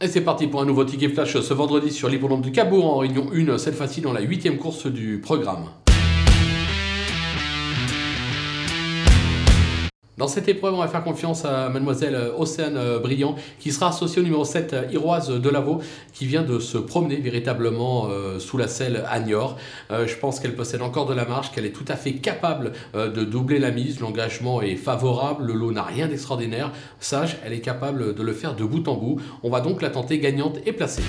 Et c'est parti pour un nouveau ticket flash ce vendredi sur l'hippodrome du Cabourg en réunion 1, cette fois-ci dans la huitième course du programme. Dans cette épreuve, on va faire confiance à mademoiselle Océane Brillant, qui sera associée au numéro 7, Iroise de Lavaux, qui vient de se promener véritablement euh, sous la selle à Niort. Euh, je pense qu'elle possède encore de la marge, qu'elle est tout à fait capable euh, de doubler la mise. L'engagement est favorable, le lot n'a rien d'extraordinaire. Sage, elle est capable de le faire de bout en bout. On va donc la tenter gagnante et placée.